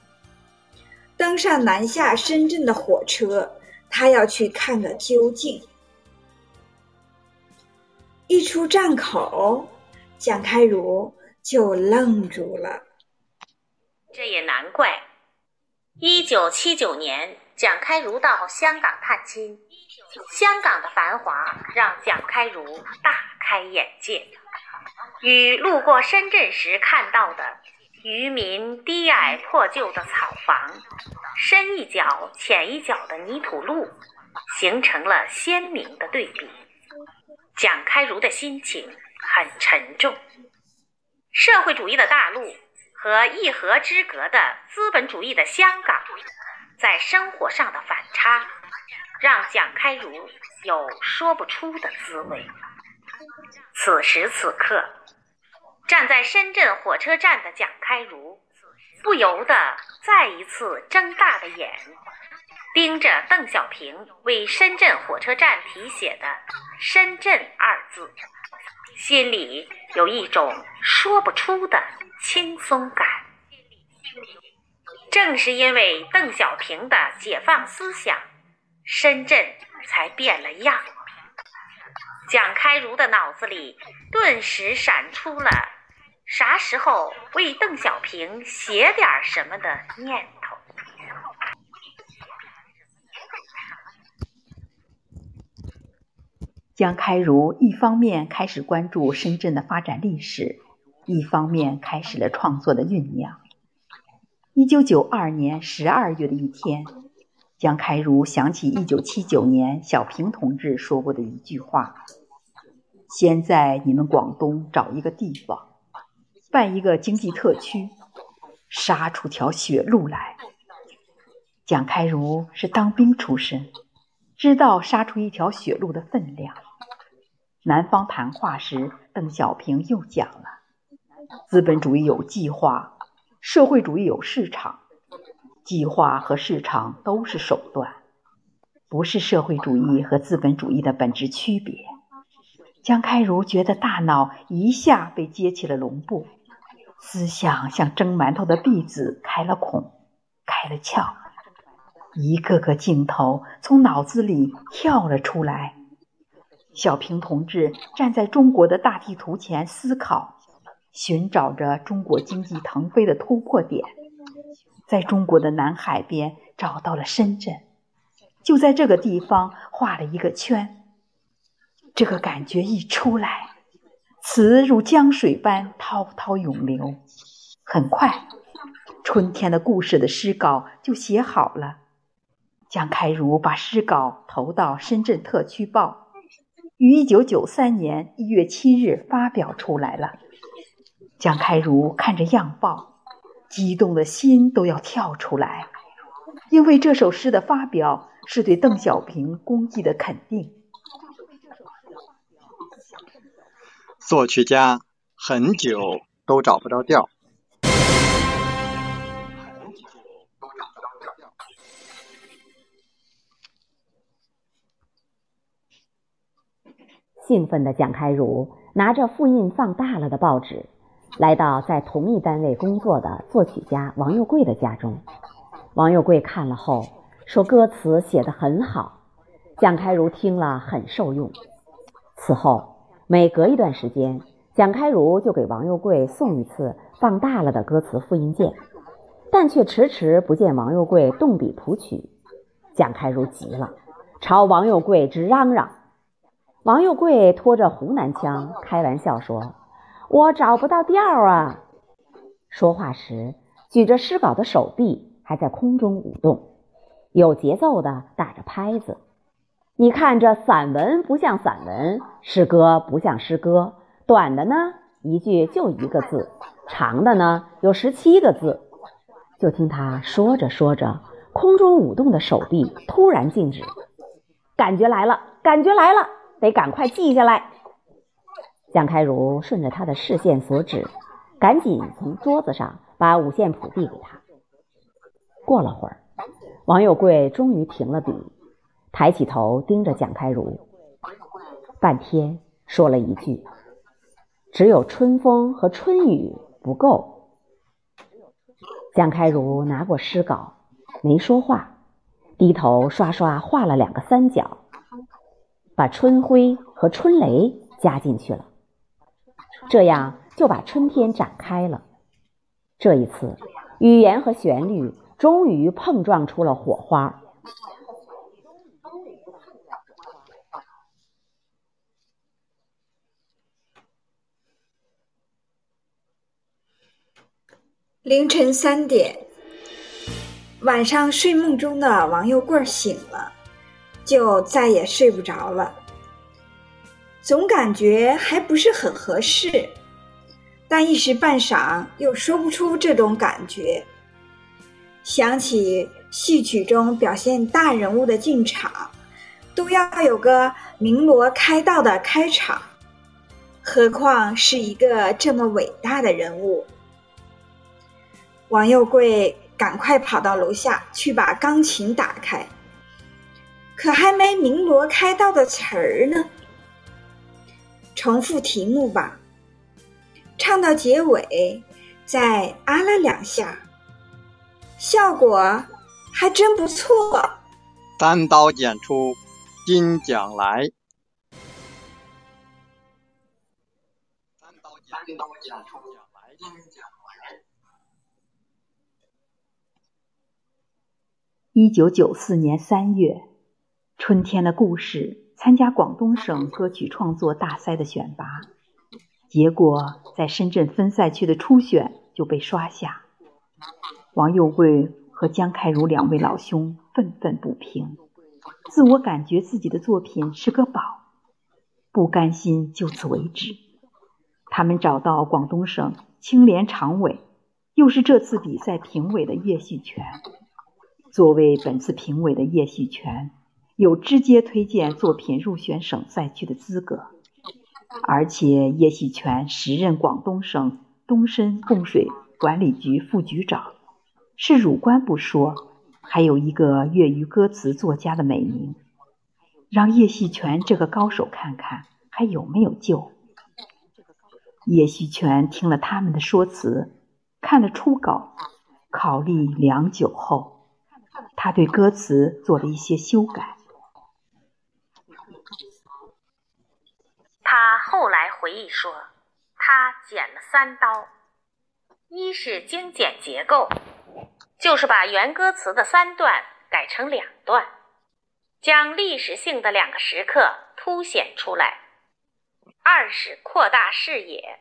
登上南下深圳的火车，他要去看个究竟。一出站口，蒋开儒就愣住了。这也难怪。一九七九年，蒋开儒到香港探亲，香港的繁华让蒋开儒大开眼界，与路过深圳时看到的。渔民低矮破旧的草房，深一脚浅一脚的泥土路，形成了鲜明的对比。蒋开儒的心情很沉重。社会主义的大陆和一河之隔的资本主义的香港，在生活上的反差，让蒋开儒有说不出的滋味。此时此刻。站在深圳火车站的蒋开儒，不由得再一次睁大了眼，盯着邓小平为深圳火车站题写的“深圳”二字，心里有一种说不出的轻松感。正是因为邓小平的解放思想，深圳才变了样。蒋开儒的脑子里顿时闪出了。啥时候为邓小平写点什么的念头？江开儒一方面开始关注深圳的发展历史，一方面开始了创作的酝酿。一九九二年十二月的一天，江开儒想起一九七九年小平同志说过的一句话：“先在你们广东找一个地方。”办一个经济特区，杀出条血路来。蒋开儒是当兵出身，知道杀出一条血路的分量。南方谈话时，邓小平又讲了：资本主义有计划，社会主义有市场。计划和市场都是手段，不是社会主义和资本主义的本质区别。蒋开儒觉得大脑一下被接起了笼布。思想像蒸馒头的篦子开了孔，开了窍，一个个镜头从脑子里跳了出来。小平同志站在中国的大地图前思考，寻找着中国经济腾飞的突破点，在中国的南海边找到了深圳，就在这个地方画了一个圈。这个感觉一出来。词如江水般滔滔涌流，很快，春天的故事的诗稿就写好了。蒋开儒把诗稿投到《深圳特区报》，于一九九三年一月七日发表出来了。蒋开儒看着样报，激动的心都要跳出来，因为这首诗的发表是对邓小平功绩的肯定。作曲家很久都找不着调。兴奋的蒋开儒拿着复印放大了的报纸，来到在同一单位工作的作曲家王又贵的家中。王又贵看了后说：“歌词写得很好。”蒋开儒听了很受用。此后。每隔一段时间，蒋开儒就给王又贵送一次放大了的歌词复印件，但却迟迟不见王又贵动笔谱曲。蒋开儒急了，朝王又贵直嚷嚷。王又贵拖着湖南腔开玩笑说：“我找不到调啊！”说话时举着诗稿的手臂还在空中舞动，有节奏的打着拍子。你看，这散文不像散文，诗歌不像诗歌，短的呢一句就一个字，长的呢有十七个字。就听他说着说着，空中舞动的手臂突然静止，感觉来了，感觉来了，得赶快记下来。蒋开儒顺着他的视线所指，赶紧从桌子上把五线谱递给他。过了会儿，王有贵终于停了笔，抬起头盯着蒋开儒，半天说了一句：“只有春风和春雨不够。”蒋开儒拿过诗稿，没说话，低头刷刷画了两个三角，把春晖和春雷加进去了，这样就把春天展开了。这一次，语言和旋律终于碰撞出了火花。凌晨三点，晚上睡梦中的王幼贵醒了，就再也睡不着了，总感觉还不是很合适。但一时半晌又说不出这种感觉。想起戏曲中表现大人物的进场，都要有个鸣锣开道的开场，何况是一个这么伟大的人物？王又贵赶快跑到楼下去把钢琴打开，可还没鸣锣开道的词儿呢。重复题目吧。唱到结尾，再啊了两下，效果还真不错。单刀剪出金奖来。单刀剪出金奖来。一九九四年三月，《春天的故事》参加广东省歌曲创作大赛的选拔。结果在深圳分赛区的初选就被刷下，王幼贵和江开儒两位老兄愤愤不平，自我感觉自己的作品是个宝，不甘心就此为止。他们找到广东省青联常委，又是这次比赛评委的叶旭全。作为本次评委的叶旭全，有直接推荐作品入选省赛区的资格。而且叶锡全时任广东省东深供水管理局副局长，是儒官不说，还有一个粤语歌词作家的美名，让叶锡全这个高手看看还有没有救。叶锡全听了他们的说辞，看了初稿，考虑良久后，他对歌词做了一些修改。他后来回忆说，他剪了三刀：一是精简结构，就是把原歌词的三段改成两段，将历史性的两个时刻凸显出来；二是扩大视野，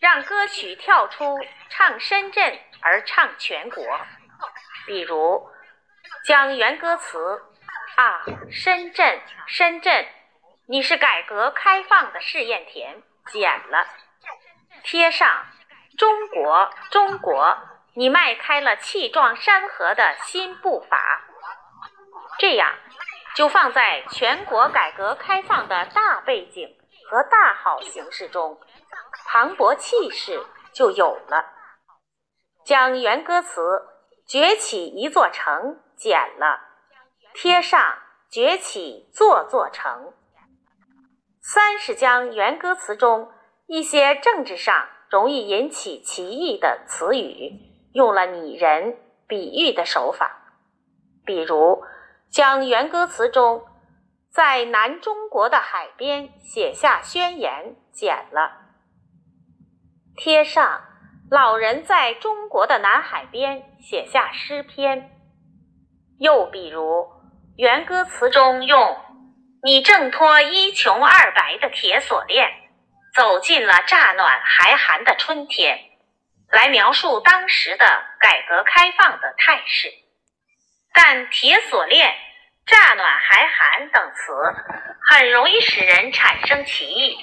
让歌曲跳出唱深圳而唱全国，比如将原歌词“啊，深圳，深圳”。你是改革开放的试验田，剪了，贴上“中国，中国”，你迈开了气壮山河的新步伐。这样，就放在全国改革开放的大背景和大好形势中，磅礴气势就有了。将原歌词“崛起一座城”剪了，贴上“崛起座座城”。三是将原歌词中一些政治上容易引起歧义的词语，用了拟人、比喻的手法，比如将原歌词中在南中国的海边写下宣言剪了，贴上老人在中国的南海边写下诗篇。又比如原歌词中用。你挣脱一穷二白的铁锁链，走进了乍暖还寒的春天，来描述当时的改革开放的态势。但铁锁链、乍暖还寒等词很容易使人产生歧义，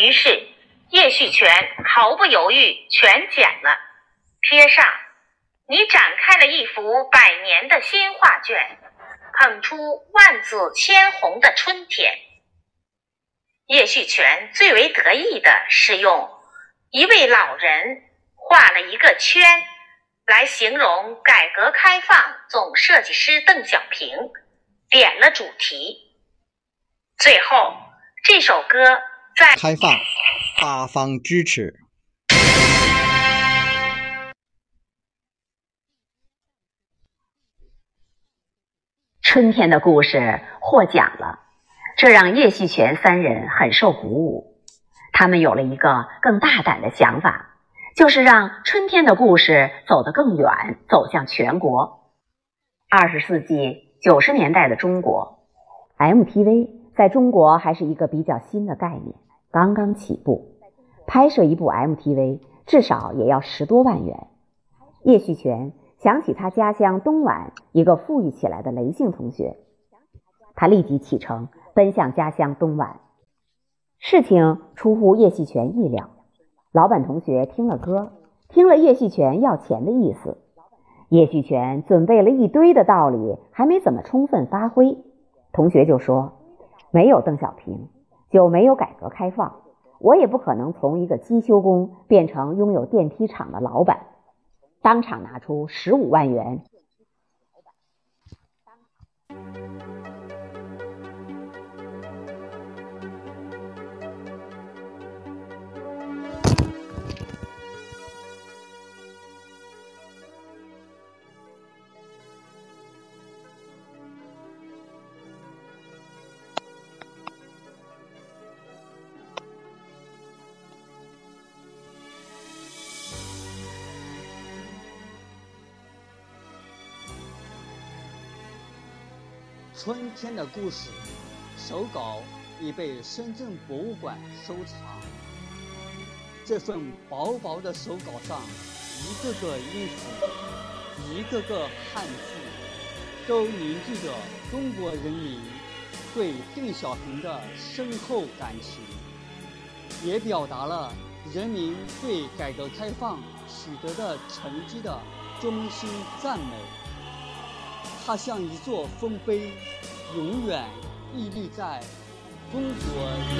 于是叶旭全毫不犹豫全剪了，贴上你展开了一幅百年的新画卷。捧出万紫千红的春天。叶旭全最为得意的是用一位老人画了一个圈，来形容改革开放总设计师邓小平，点了主题。最后，这首歌在开放，八方支持。春天的故事获奖了，这让叶旭全三人很受鼓舞。他们有了一个更大胆的想法，就是让春天的故事走得更远，走向全国。二十世纪九十年代的中国，MTV 在中国还是一个比较新的概念，刚刚起步。拍摄一部 MTV 至少也要十多万元。叶旭全。想起他家乡东莞一个富裕起来的雷姓同学，他立即启程奔向家乡东莞。事情出乎叶细全意料，老板同学听了歌，听了叶细全要钱的意思。叶细全准备了一堆的道理，还没怎么充分发挥，同学就说：“没有邓小平，就没有改革开放，我也不可能从一个机修工变成拥有电梯厂的老板。”当场拿出十五万元。春天的故事手稿已被深圳博物馆收藏。这份薄薄的手稿上，一个个音符，一个个汉字，都凝聚着中国人民对邓小平的深厚感情，也表达了人民对改革开放取得的成绩的衷心赞美。它像一座丰碑，永远屹立在中国人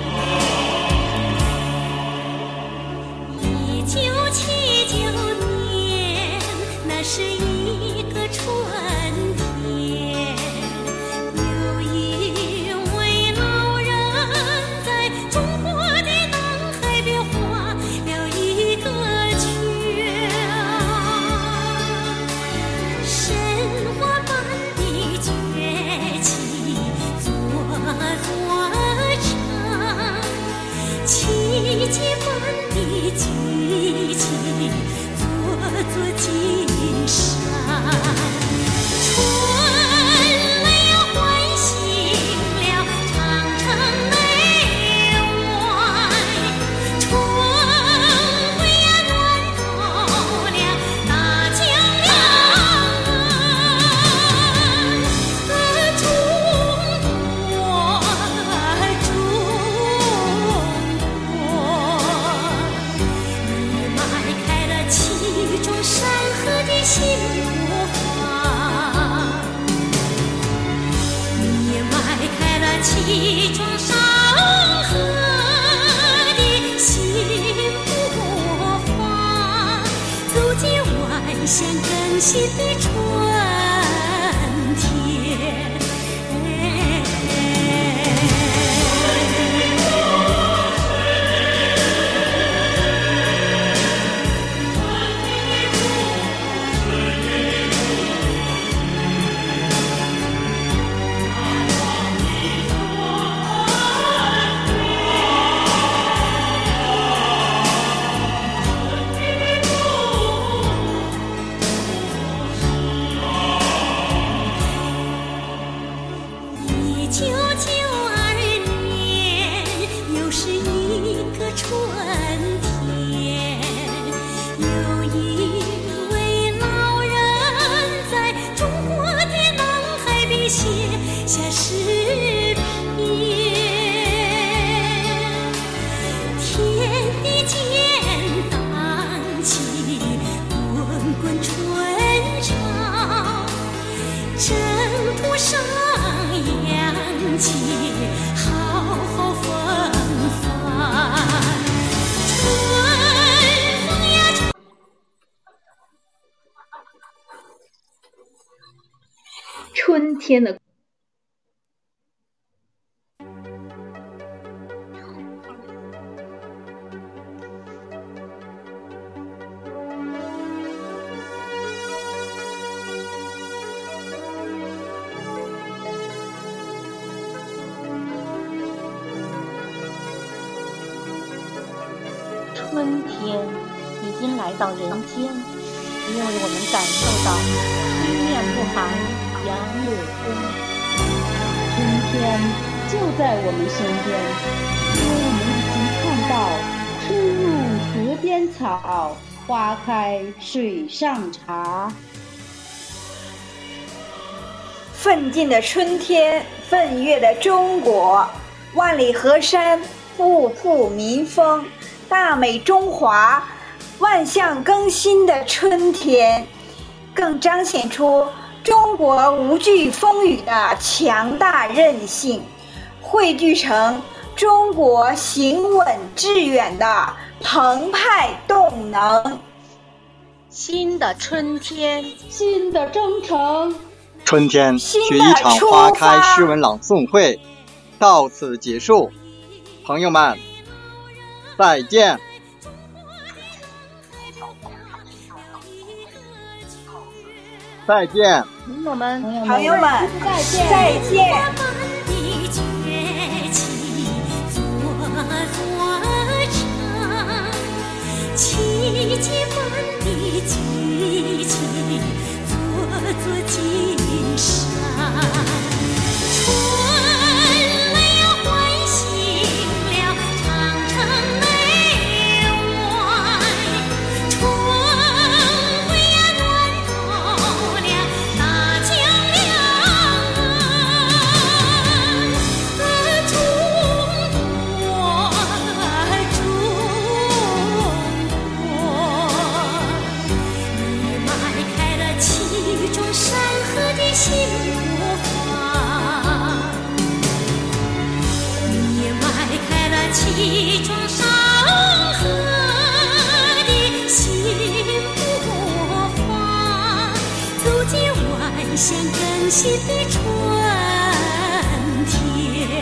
民。一九七九年，那是一个春土上扬起风帆春天的身边，因为我们已经看到春入河边草，花开水上茶。奋进的春天，奋跃的中国，万里河山，富富民风，大美中华，万象更新的春天，更彰显出中国无惧风雨的强大韧性，汇聚成中国行稳致远的澎湃动能。新的春天，新的征程。春天学一场花开诗文朗诵会到此结束，朋友们，再见。再见，朋友们，朋友们，再见。奇迹奇迹般的聚起座座金山。像更新的春天。